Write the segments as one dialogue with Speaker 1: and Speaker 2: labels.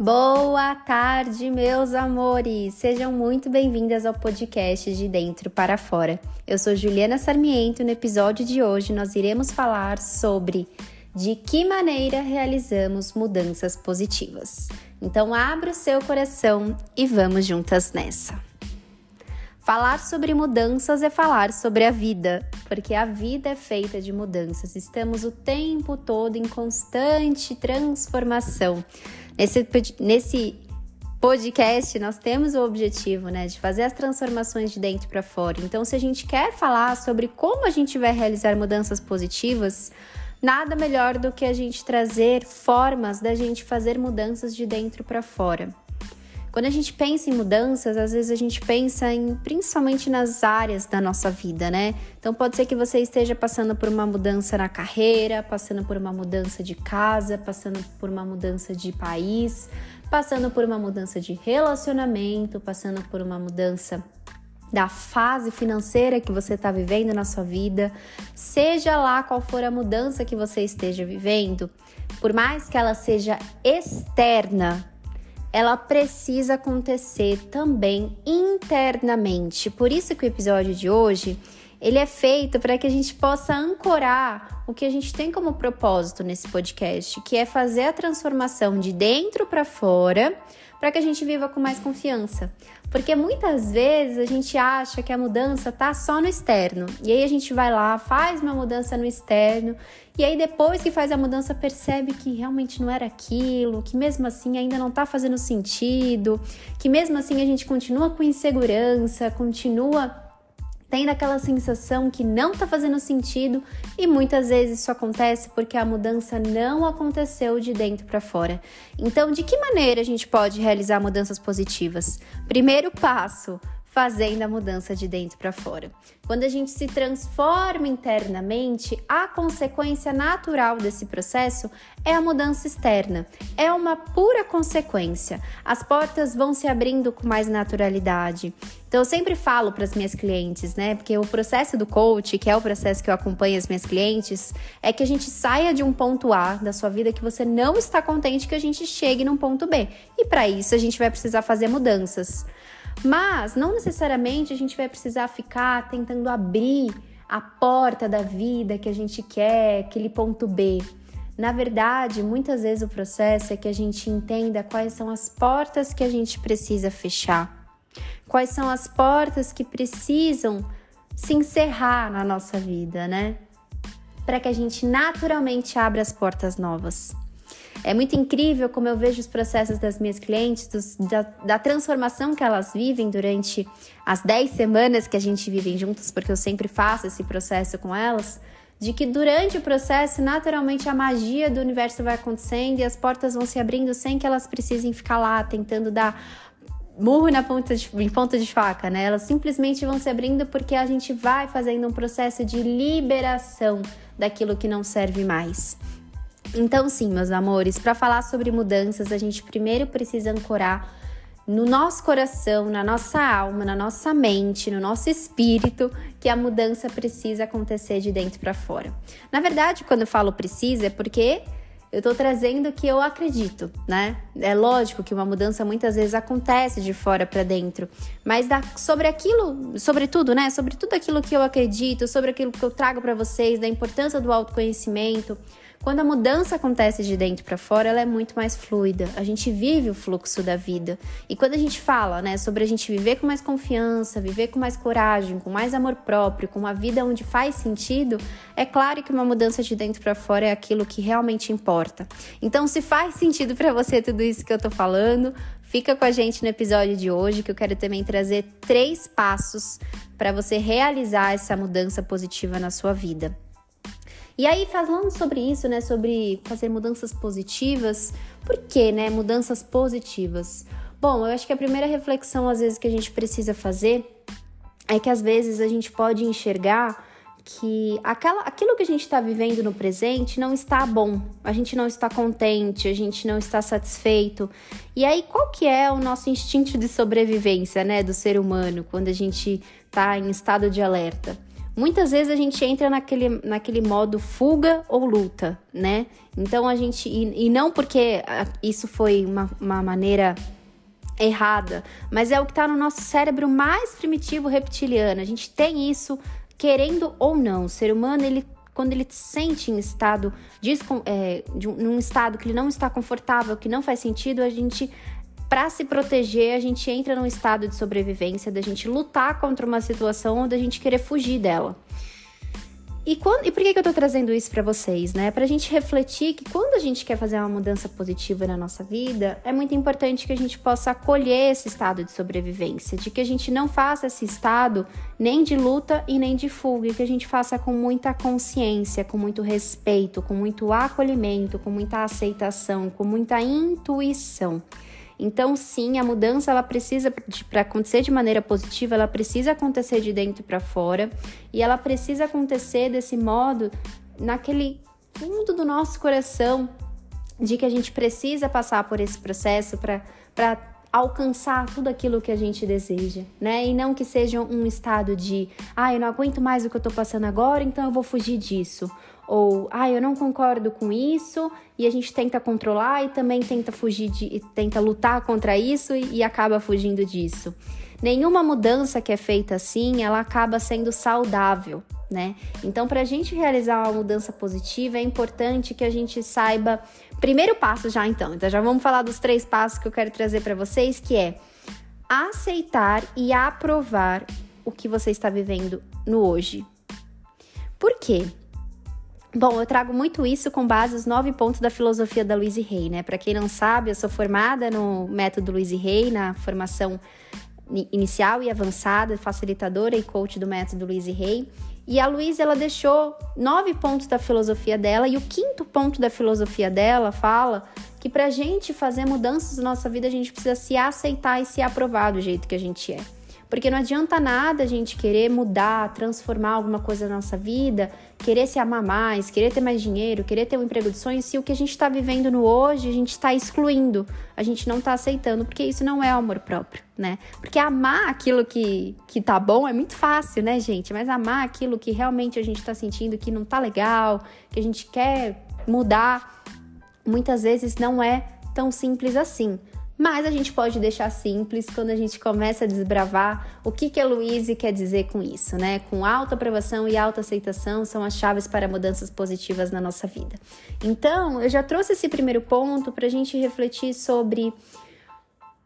Speaker 1: Boa tarde, meus amores! Sejam muito bem-vindas ao podcast de Dentro para Fora. Eu sou Juliana Sarmiento e no episódio de hoje nós iremos falar sobre de que maneira realizamos mudanças positivas. Então, abra o seu coração e vamos juntas nessa. Falar sobre mudanças é falar sobre a vida, porque a vida é feita de mudanças. Estamos o tempo todo em constante transformação. Nesse, nesse podcast, nós temos o objetivo né, de fazer as transformações de dentro para fora. Então, se a gente quer falar sobre como a gente vai realizar mudanças positivas, nada melhor do que a gente trazer formas da gente fazer mudanças de dentro para fora. Quando a gente pensa em mudanças, às vezes a gente pensa em principalmente nas áreas da nossa vida, né? Então pode ser que você esteja passando por uma mudança na carreira, passando por uma mudança de casa, passando por uma mudança de país, passando por uma mudança de relacionamento, passando por uma mudança da fase financeira que você está vivendo na sua vida, seja lá qual for a mudança que você esteja vivendo, por mais que ela seja externa, ela precisa acontecer também internamente. Por isso que o episódio de hoje ele é feito para que a gente possa ancorar o que a gente tem como propósito nesse podcast, que é fazer a transformação de dentro para fora, para que a gente viva com mais confiança. Porque muitas vezes a gente acha que a mudança tá só no externo. E aí a gente vai lá, faz uma mudança no externo, e aí depois que faz a mudança percebe que realmente não era aquilo, que mesmo assim ainda não tá fazendo sentido, que mesmo assim a gente continua com insegurança, continua tendo aquela sensação que não está fazendo sentido e muitas vezes isso acontece porque a mudança não aconteceu de dentro para fora. Então, de que maneira a gente pode realizar mudanças positivas? Primeiro passo, fazendo a mudança de dentro para fora. Quando a gente se transforma internamente, a consequência natural desse processo é a mudança externa. É uma pura consequência. As portas vão se abrindo com mais naturalidade. Então eu sempre falo para as minhas clientes, né? Porque o processo do coach, que é o processo que eu acompanho as minhas clientes, é que a gente saia de um ponto A da sua vida que você não está contente que a gente chegue num ponto B. E para isso a gente vai precisar fazer mudanças. Mas não necessariamente a gente vai precisar ficar tentando abrir a porta da vida que a gente quer, aquele ponto B. Na verdade, muitas vezes o processo é que a gente entenda quais são as portas que a gente precisa fechar, quais são as portas que precisam se encerrar na nossa vida, né? Para que a gente naturalmente abra as portas novas. É muito incrível como eu vejo os processos das minhas clientes, dos, da, da, transformação que elas vivem durante as 10 semanas que a gente vive juntas, porque eu sempre faço esse processo com elas, de que durante o processo, naturalmente, a magia do universo vai acontecendo e as portas vão se abrindo sem que elas precisem ficar lá tentando dar murro na ponta de, em ponta de faca, né? Elas simplesmente vão se abrindo porque a gente vai fazendo um processo de liberação daquilo que não serve mais. Então, sim, meus amores, para falar sobre mudanças, a gente primeiro precisa ancorar no nosso coração, na nossa alma, na nossa mente, no nosso espírito, que a mudança precisa acontecer de dentro para fora. Na verdade, quando eu falo precisa, é porque eu estou trazendo o que eu acredito, né? É lógico que uma mudança muitas vezes acontece de fora para dentro, mas da, sobre aquilo, sobre tudo, né? Sobre tudo aquilo que eu acredito, sobre aquilo que eu trago para vocês, da importância do autoconhecimento, quando a mudança acontece de dentro para fora, ela é muito mais fluida. A gente vive o fluxo da vida. E quando a gente fala, né, sobre a gente viver com mais confiança, viver com mais coragem, com mais amor próprio, com uma vida onde faz sentido, é claro que uma mudança de dentro para fora é aquilo que realmente importa. Então, se faz sentido para você tudo isso que eu tô falando, fica com a gente no episódio de hoje, que eu quero também trazer três passos para você realizar essa mudança positiva na sua vida. E aí, falando sobre isso, né, sobre fazer mudanças positivas, por que, né, mudanças positivas? Bom, eu acho que a primeira reflexão, às vezes, que a gente precisa fazer é que, às vezes, a gente pode enxergar que aquela, aquilo que a gente está vivendo no presente não está bom, a gente não está contente, a gente não está satisfeito. E aí, qual que é o nosso instinto de sobrevivência, né, do ser humano, quando a gente está em estado de alerta? Muitas vezes a gente entra naquele, naquele modo fuga ou luta, né? Então a gente. E, e não porque isso foi uma, uma maneira errada, mas é o que está no nosso cérebro mais primitivo reptiliano. A gente tem isso querendo ou não. O ser humano, ele quando ele se sente em estado de, é, de um, num estado que ele não está confortável, que não faz sentido, a gente para se proteger, a gente entra num estado de sobrevivência, da gente lutar contra uma situação ou da gente querer fugir dela. E, quando, e por que, que eu tô trazendo isso para vocês, né? Pra gente refletir que quando a gente quer fazer uma mudança positiva na nossa vida, é muito importante que a gente possa acolher esse estado de sobrevivência, de que a gente não faça esse estado nem de luta e nem de fuga, e que a gente faça com muita consciência, com muito respeito, com muito acolhimento, com muita aceitação, com muita intuição. Então, sim, a mudança ela precisa para acontecer de maneira positiva, ela precisa acontecer de dentro para fora e ela precisa acontecer desse modo naquele fundo do nosso coração de que a gente precisa passar por esse processo para alcançar tudo aquilo que a gente deseja, né? E não que seja um estado de, ah, eu não aguento mais o que eu tô passando agora, então eu vou fugir disso ou ah, eu não concordo com isso, e a gente tenta controlar e também tenta fugir de tenta lutar contra isso e, e acaba fugindo disso. Nenhuma mudança que é feita assim, ela acaba sendo saudável, né? Então, para a gente realizar uma mudança positiva, é importante que a gente saiba. Primeiro passo já, então. Então, já vamos falar dos três passos que eu quero trazer para vocês, que é aceitar e aprovar o que você está vivendo no hoje. Por quê? Bom, eu trago muito isso com base nos nove pontos da filosofia da Louise Hay, né? Para quem não sabe, eu sou formada no método Louise Hay, na formação inicial e avançada, facilitadora e coach do método Louise Hay. E a Louise, ela deixou nove pontos da filosofia dela, e o quinto ponto da filosofia dela fala que para gente fazer mudanças na nossa vida, a gente precisa se aceitar e se aprovar do jeito que a gente é. Porque não adianta nada a gente querer mudar, transformar alguma coisa na nossa vida, querer se amar mais, querer ter mais dinheiro, querer ter um emprego de sonhos, se o que a gente está vivendo no hoje a gente está excluindo, a gente não está aceitando, porque isso não é amor próprio, né? Porque amar aquilo que, que tá bom é muito fácil, né, gente? Mas amar aquilo que realmente a gente está sentindo que não tá legal, que a gente quer mudar, muitas vezes não é tão simples assim. Mas a gente pode deixar simples quando a gente começa a desbravar o que, que a Louise quer dizer com isso, né? Com autoaprovação e autoaceitação são as chaves para mudanças positivas na nossa vida. Então, eu já trouxe esse primeiro ponto para a gente refletir sobre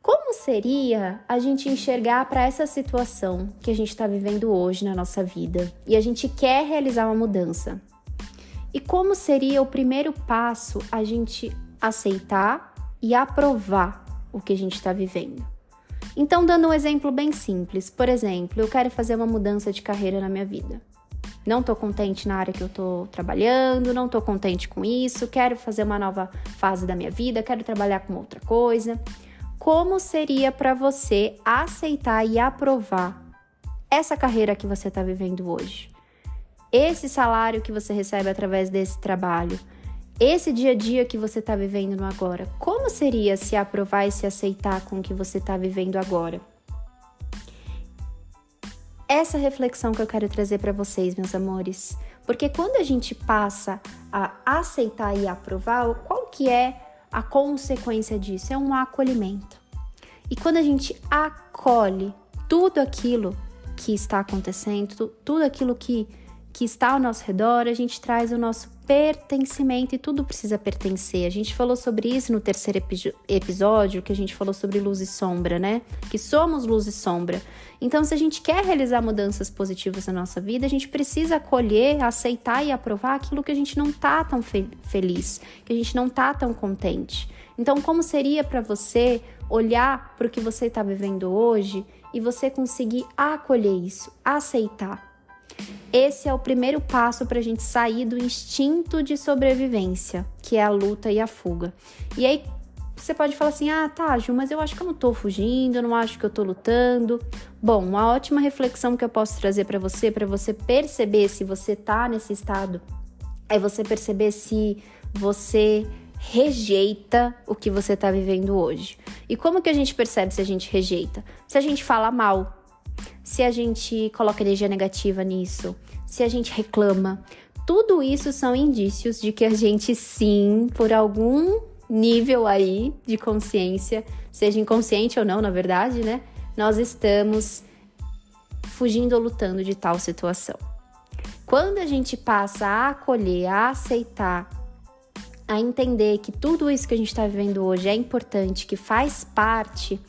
Speaker 1: como seria a gente enxergar para essa situação que a gente está vivendo hoje na nossa vida e a gente quer realizar uma mudança. E como seria o primeiro passo a gente aceitar e aprovar o que a gente está vivendo. Então, dando um exemplo bem simples, por exemplo, eu quero fazer uma mudança de carreira na minha vida. Não estou contente na área que eu estou trabalhando, não estou contente com isso, quero fazer uma nova fase da minha vida, quero trabalhar com outra coisa. Como seria para você aceitar e aprovar essa carreira que você está vivendo hoje? Esse salário que você recebe através desse trabalho? Esse dia a dia que você está vivendo no agora, como seria se aprovar e se aceitar com o que você está vivendo agora? Essa reflexão que eu quero trazer para vocês, meus amores, porque quando a gente passa a aceitar e aprovar, qual que é a consequência disso? É um acolhimento. E quando a gente acolhe tudo aquilo que está acontecendo, tudo aquilo que, que está ao nosso redor, a gente traz o nosso pertencimento e tudo precisa pertencer. A gente falou sobre isso no terceiro episódio, que a gente falou sobre luz e sombra, né? Que somos luz e sombra. Então, se a gente quer realizar mudanças positivas na nossa vida, a gente precisa acolher, aceitar e aprovar aquilo que a gente não tá tão fe feliz, que a gente não tá tão contente. Então, como seria para você olhar para o que você está vivendo hoje e você conseguir acolher isso, aceitar? Esse é o primeiro passo para a gente sair do instinto de sobrevivência, que é a luta e a fuga. E aí você pode falar assim: ah, tá, Ju, mas eu acho que eu não tô fugindo, eu não acho que eu tô lutando. Bom, uma ótima reflexão que eu posso trazer para você, para você perceber se você tá nesse estado, é você perceber se você rejeita o que você tá vivendo hoje. E como que a gente percebe se a gente rejeita? Se a gente fala mal, se a gente coloca energia negativa nisso, se a gente reclama. Tudo isso são indícios de que a gente sim, por algum nível aí de consciência, seja inconsciente ou não, na verdade, né? Nós estamos fugindo ou lutando de tal situação. Quando a gente passa a acolher, a aceitar, a entender que tudo isso que a gente está vivendo hoje é importante, que faz parte,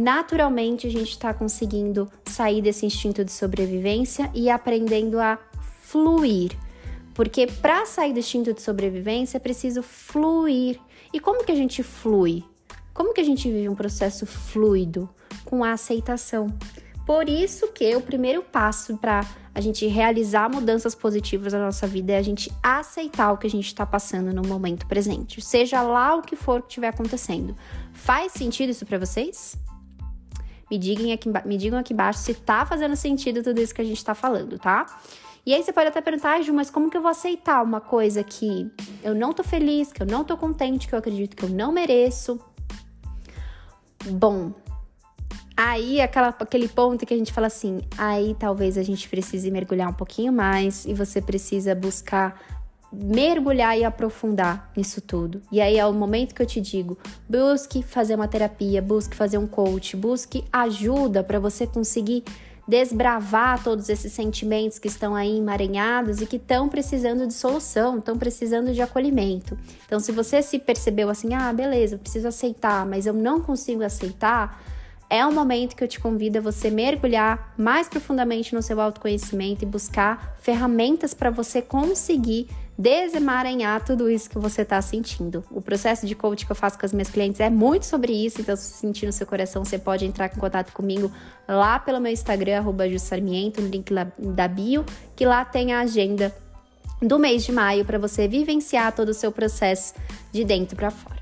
Speaker 1: naturalmente a gente está conseguindo sair desse instinto de sobrevivência e aprendendo a fluir. Porque para sair do instinto de sobrevivência é preciso fluir. E como que a gente flui? Como que a gente vive um processo fluido? Com a aceitação. Por isso que o primeiro passo para a gente realizar mudanças positivas na nossa vida é a gente aceitar o que a gente está passando no momento presente, seja lá o que for que estiver acontecendo. Faz sentido isso para vocês? Me digam, aqui, me digam aqui embaixo se tá fazendo sentido tudo isso que a gente está falando, tá? E aí você pode até perguntar, Ju, mas como que eu vou aceitar uma coisa que eu não tô feliz, que eu não tô contente, que eu acredito que eu não mereço? Bom, Aí, aquela, aquele ponto que a gente fala assim, aí talvez a gente precise mergulhar um pouquinho mais e você precisa buscar mergulhar e aprofundar nisso tudo. E aí é o momento que eu te digo: busque fazer uma terapia, busque fazer um coach, busque ajuda para você conseguir desbravar todos esses sentimentos que estão aí emaranhados e que estão precisando de solução, estão precisando de acolhimento. Então, se você se percebeu assim, ah, beleza, eu preciso aceitar, mas eu não consigo aceitar, é um momento que eu te convido a você mergulhar mais profundamente no seu autoconhecimento e buscar ferramentas para você conseguir desemaranhar tudo isso que você está sentindo. O processo de coach que eu faço com as minhas clientes é muito sobre isso, então se sentir no seu coração, você pode entrar em contato comigo lá pelo meu Instagram, arroba no link da bio, que lá tem a agenda do mês de maio para você vivenciar todo o seu processo de dentro para fora.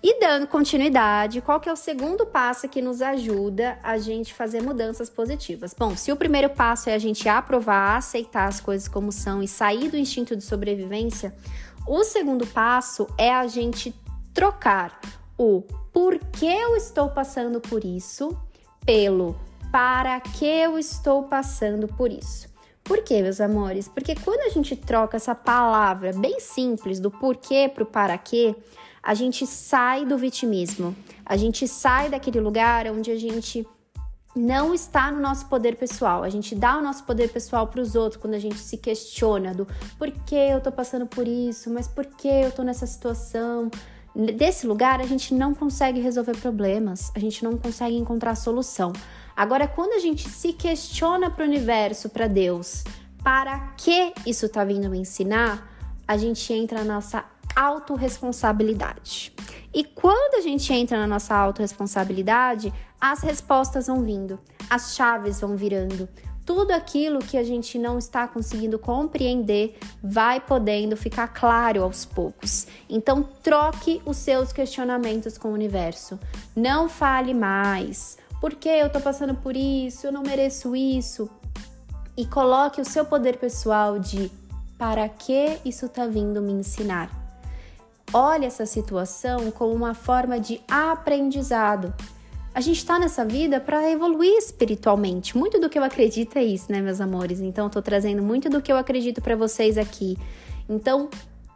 Speaker 1: E dando continuidade, qual que é o segundo passo que nos ajuda a gente fazer mudanças positivas? Bom, se o primeiro passo é a gente aprovar, aceitar as coisas como são e sair do instinto de sobrevivência, o segundo passo é a gente trocar o por que eu estou passando por isso pelo para que eu estou passando por isso. Por quê, meus amores? Porque quando a gente troca essa palavra bem simples do porquê para o para quê, a gente sai do vitimismo, a gente sai daquele lugar onde a gente não está no nosso poder pessoal. A gente dá o nosso poder pessoal para os outros quando a gente se questiona do por que eu tô passando por isso, mas por que eu tô nessa situação. Desse lugar a gente não consegue resolver problemas, a gente não consegue encontrar solução. Agora, quando a gente se questiona para o universo, para Deus, para que isso está vindo me ensinar, a gente entra na nossa autorresponsabilidade. E quando a gente entra na nossa autorresponsabilidade, as respostas vão vindo, as chaves vão virando. Tudo aquilo que a gente não está conseguindo compreender vai podendo ficar claro aos poucos. Então, troque os seus questionamentos com o universo. Não fale mais. Por que eu tô passando por isso? Eu não mereço isso. E coloque o seu poder pessoal de para que isso está vindo me ensinar? Olhe essa situação como uma forma de aprendizado. A gente está nessa vida para evoluir espiritualmente. Muito do que eu acredito é isso, né, meus amores? Então, tô trazendo muito do que eu acredito para vocês aqui. Então,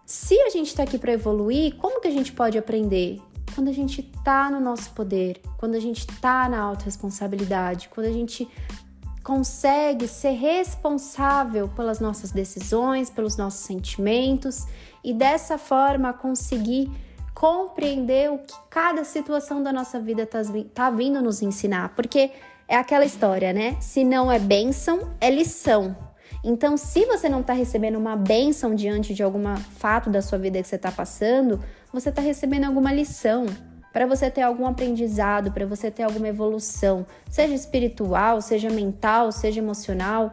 Speaker 1: se a gente está aqui para evoluir, como que a gente pode aprender? Quando a gente está no nosso poder, quando a gente está na autorresponsabilidade, quando a gente consegue ser responsável pelas nossas decisões, pelos nossos sentimentos e dessa forma conseguir compreender o que cada situação da nossa vida está tá vindo nos ensinar. Porque é aquela história, né? Se não é bênção, é lição. Então, se você não está recebendo uma bênção diante de algum fato da sua vida que você está passando, você está recebendo alguma lição para você ter algum aprendizado, para você ter alguma evolução, seja espiritual, seja mental, seja emocional,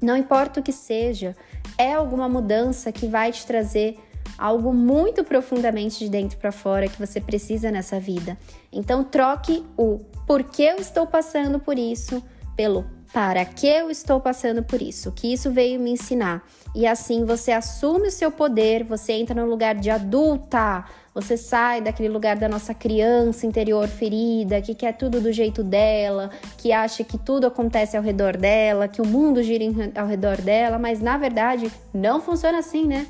Speaker 1: não importa o que seja, é alguma mudança que vai te trazer algo muito profundamente de dentro para fora que você precisa nessa vida. Então troque o porquê eu estou passando por isso pelo para que eu estou passando por isso, o que isso veio me ensinar. E assim você assume o seu poder, você entra no lugar de adulta, você sai daquele lugar da nossa criança interior ferida, que quer tudo do jeito dela, que acha que tudo acontece ao redor dela, que o mundo gira ao redor dela, mas na verdade não funciona assim, né?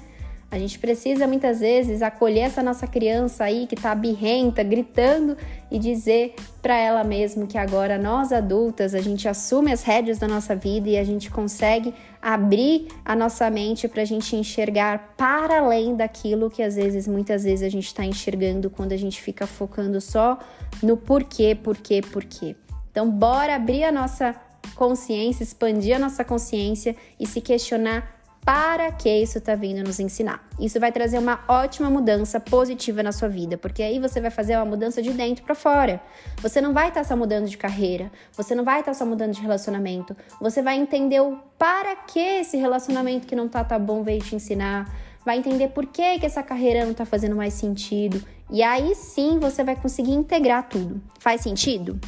Speaker 1: A gente precisa muitas vezes acolher essa nossa criança aí que tá birrenta, gritando e dizer para ela mesma que agora nós adultas a gente assume as rédeas da nossa vida e a gente consegue abrir a nossa mente para a gente enxergar para além daquilo que às vezes, muitas vezes a gente está enxergando quando a gente fica focando só no porquê, porquê, porquê. Então, bora abrir a nossa consciência, expandir a nossa consciência e se questionar para que isso está vindo nos ensinar. Isso vai trazer uma ótima mudança positiva na sua vida, porque aí você vai fazer uma mudança de dentro para fora. Você não vai estar tá só mudando de carreira, você não vai estar tá só mudando de relacionamento, você vai entender o para que esse relacionamento que não tá tá bom veio te ensinar, vai entender por que, que essa carreira não está fazendo mais sentido, e aí sim você vai conseguir integrar tudo. Faz sentido?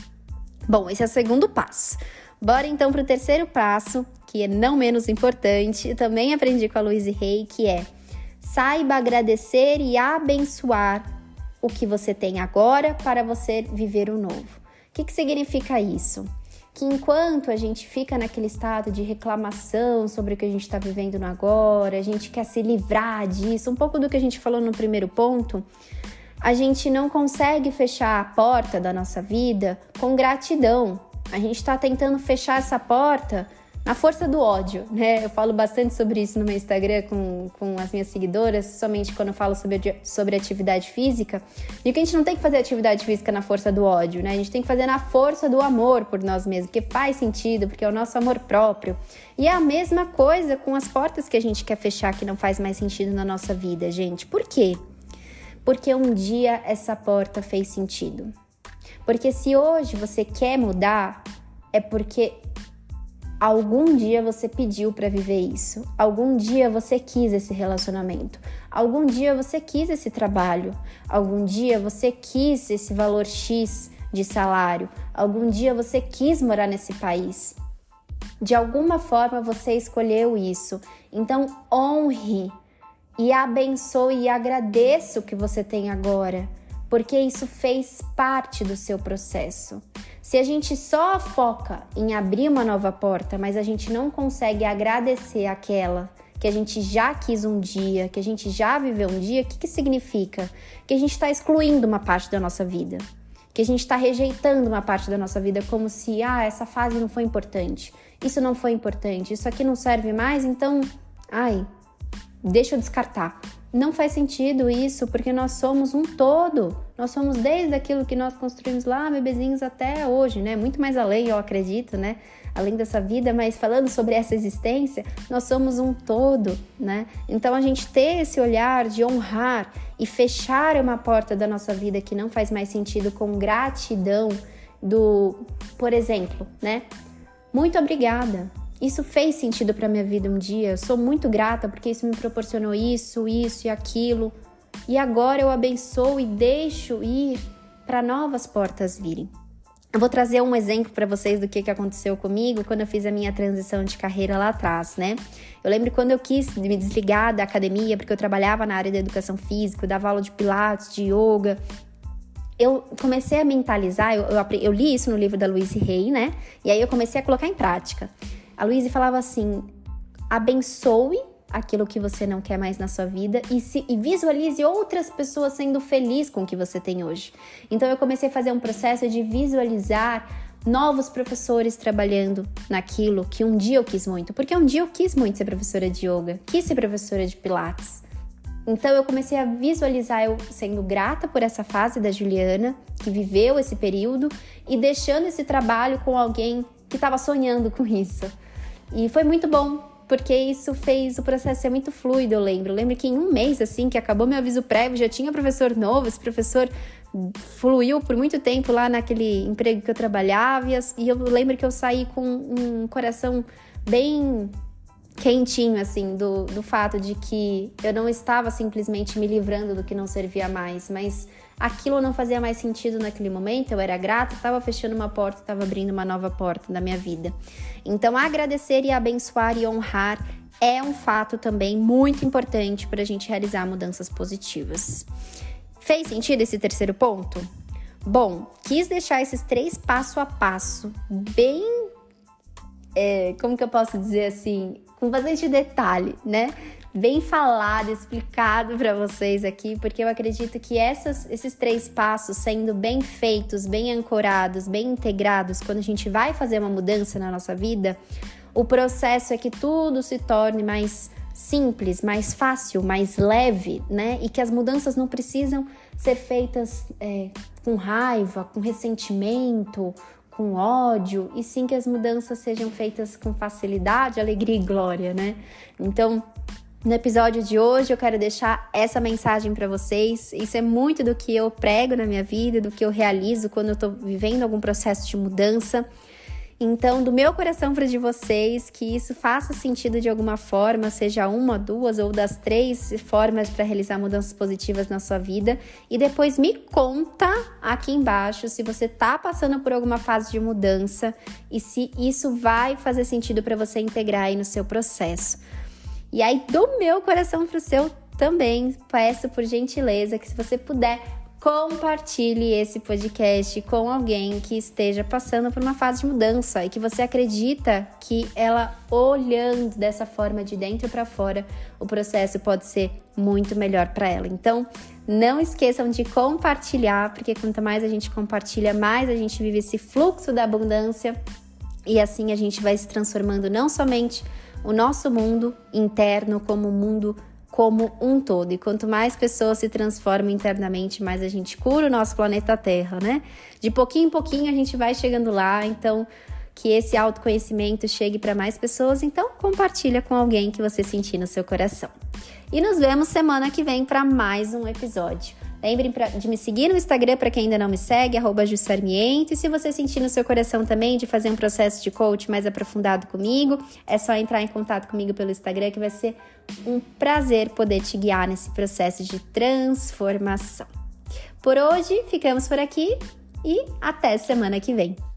Speaker 1: Bom, esse é o segundo passo. Bora então para o terceiro passo, que é não menos importante, também aprendi com a Louise Rey, que é saiba agradecer e abençoar o que você tem agora para você viver o novo. O que, que significa isso? Que enquanto a gente fica naquele estado de reclamação sobre o que a gente está vivendo no agora, a gente quer se livrar disso, um pouco do que a gente falou no primeiro ponto, a gente não consegue fechar a porta da nossa vida com gratidão, a gente está tentando fechar essa porta na força do ódio, né? Eu falo bastante sobre isso no meu Instagram com, com as minhas seguidoras, somente quando eu falo sobre, sobre atividade física. E que a gente não tem que fazer atividade física na força do ódio, né? A gente tem que fazer na força do amor por nós mesmos, porque faz sentido, porque é o nosso amor próprio. E é a mesma coisa com as portas que a gente quer fechar que não faz mais sentido na nossa vida, gente. Por quê? Porque um dia essa porta fez sentido. Porque se hoje você quer mudar, é porque algum dia você pediu para viver isso. Algum dia você quis esse relacionamento. Algum dia você quis esse trabalho. Algum dia você quis esse valor X de salário. Algum dia você quis morar nesse país. De alguma forma você escolheu isso. Então honre e abençoe e agradeça o que você tem agora porque isso fez parte do seu processo. Se a gente só foca em abrir uma nova porta, mas a gente não consegue agradecer aquela que a gente já quis um dia, que a gente já viveu um dia, o que, que significa? Que a gente está excluindo uma parte da nossa vida, que a gente está rejeitando uma parte da nossa vida como se, ah, essa fase não foi importante, isso não foi importante, isso aqui não serve mais, então, ai, deixa eu descartar. Não faz sentido isso, porque nós somos um todo. Nós somos desde aquilo que nós construímos lá, bebezinhos, até hoje, né? Muito mais além, eu acredito, né? Além dessa vida, mas falando sobre essa existência, nós somos um todo, né? Então a gente ter esse olhar de honrar e fechar uma porta da nossa vida que não faz mais sentido com gratidão do, por exemplo, né? Muito obrigada. Isso fez sentido para minha vida um dia. Eu sou muito grata porque isso me proporcionou isso, isso e aquilo. E agora eu abençoo e deixo ir para novas portas virem. Eu vou trazer um exemplo para vocês do que, que aconteceu comigo quando eu fiz a minha transição de carreira lá atrás, né? Eu lembro quando eu quis me desligar da academia, porque eu trabalhava na área da educação física, eu dava aula de pilates, de yoga. Eu comecei a mentalizar, eu, eu, eu li isso no livro da Louise Hay, né? E aí eu comecei a colocar em prática. A Luísa falava assim: abençoe aquilo que você não quer mais na sua vida e, se, e visualize outras pessoas sendo felizes com o que você tem hoje. Então eu comecei a fazer um processo de visualizar novos professores trabalhando naquilo que um dia eu quis muito, porque um dia eu quis muito ser professora de yoga, quis ser professora de pilates. Então eu comecei a visualizar eu sendo grata por essa fase da Juliana, que viveu esse período e deixando esse trabalho com alguém que estava sonhando com isso. E foi muito bom, porque isso fez o processo ser muito fluido, eu lembro. Eu lembro que em um mês, assim, que acabou meu aviso prévio, já tinha professor novo, esse professor fluiu por muito tempo lá naquele emprego que eu trabalhava, e eu lembro que eu saí com um coração bem quentinho, assim, do, do fato de que eu não estava simplesmente me livrando do que não servia mais, mas aquilo não fazia mais sentido naquele momento, eu era grata, estava fechando uma porta, estava abrindo uma nova porta na minha vida. Então, agradecer e abençoar e honrar é um fato também muito importante para a gente realizar mudanças positivas. Fez sentido esse terceiro ponto? Bom, quis deixar esses três passo a passo bem. É, como que eu posso dizer assim? Com bastante detalhe, né? Bem falado, explicado para vocês aqui, porque eu acredito que essas, esses três passos sendo bem feitos, bem ancorados, bem integrados, quando a gente vai fazer uma mudança na nossa vida, o processo é que tudo se torne mais simples, mais fácil, mais leve, né? E que as mudanças não precisam ser feitas é, com raiva, com ressentimento, com ódio, e sim que as mudanças sejam feitas com facilidade, alegria e glória, né? Então, no episódio de hoje eu quero deixar essa mensagem para vocês. Isso é muito do que eu prego na minha vida, do que eu realizo quando eu tô vivendo algum processo de mudança. Então, do meu coração para de vocês, que isso faça sentido de alguma forma, seja uma, duas ou das três formas para realizar mudanças positivas na sua vida. E depois me conta aqui embaixo se você está passando por alguma fase de mudança e se isso vai fazer sentido para você integrar aí no seu processo. E aí, do meu coração para o seu também, peço por gentileza que se você puder compartilhe esse podcast com alguém que esteja passando por uma fase de mudança e que você acredita que ela olhando dessa forma de dentro para fora, o processo pode ser muito melhor para ela. Então, não esqueçam de compartilhar, porque quanto mais a gente compartilha, mais a gente vive esse fluxo da abundância e assim a gente vai se transformando não somente o nosso mundo interno como mundo como um todo. E quanto mais pessoas se transformam internamente, mais a gente cura o nosso planeta Terra, né? De pouquinho em pouquinho a gente vai chegando lá, então que esse autoconhecimento chegue para mais pessoas, então compartilha com alguém que você sentir no seu coração. E nos vemos semana que vem para mais um episódio. Lembrem de me seguir no Instagram para quem ainda não me segue, arroba Jussarmiento. E se você sentir no seu coração também de fazer um processo de coach mais aprofundado comigo, é só entrar em contato comigo pelo Instagram que vai ser um prazer poder te guiar nesse processo de transformação. Por hoje, ficamos por aqui e até semana que vem.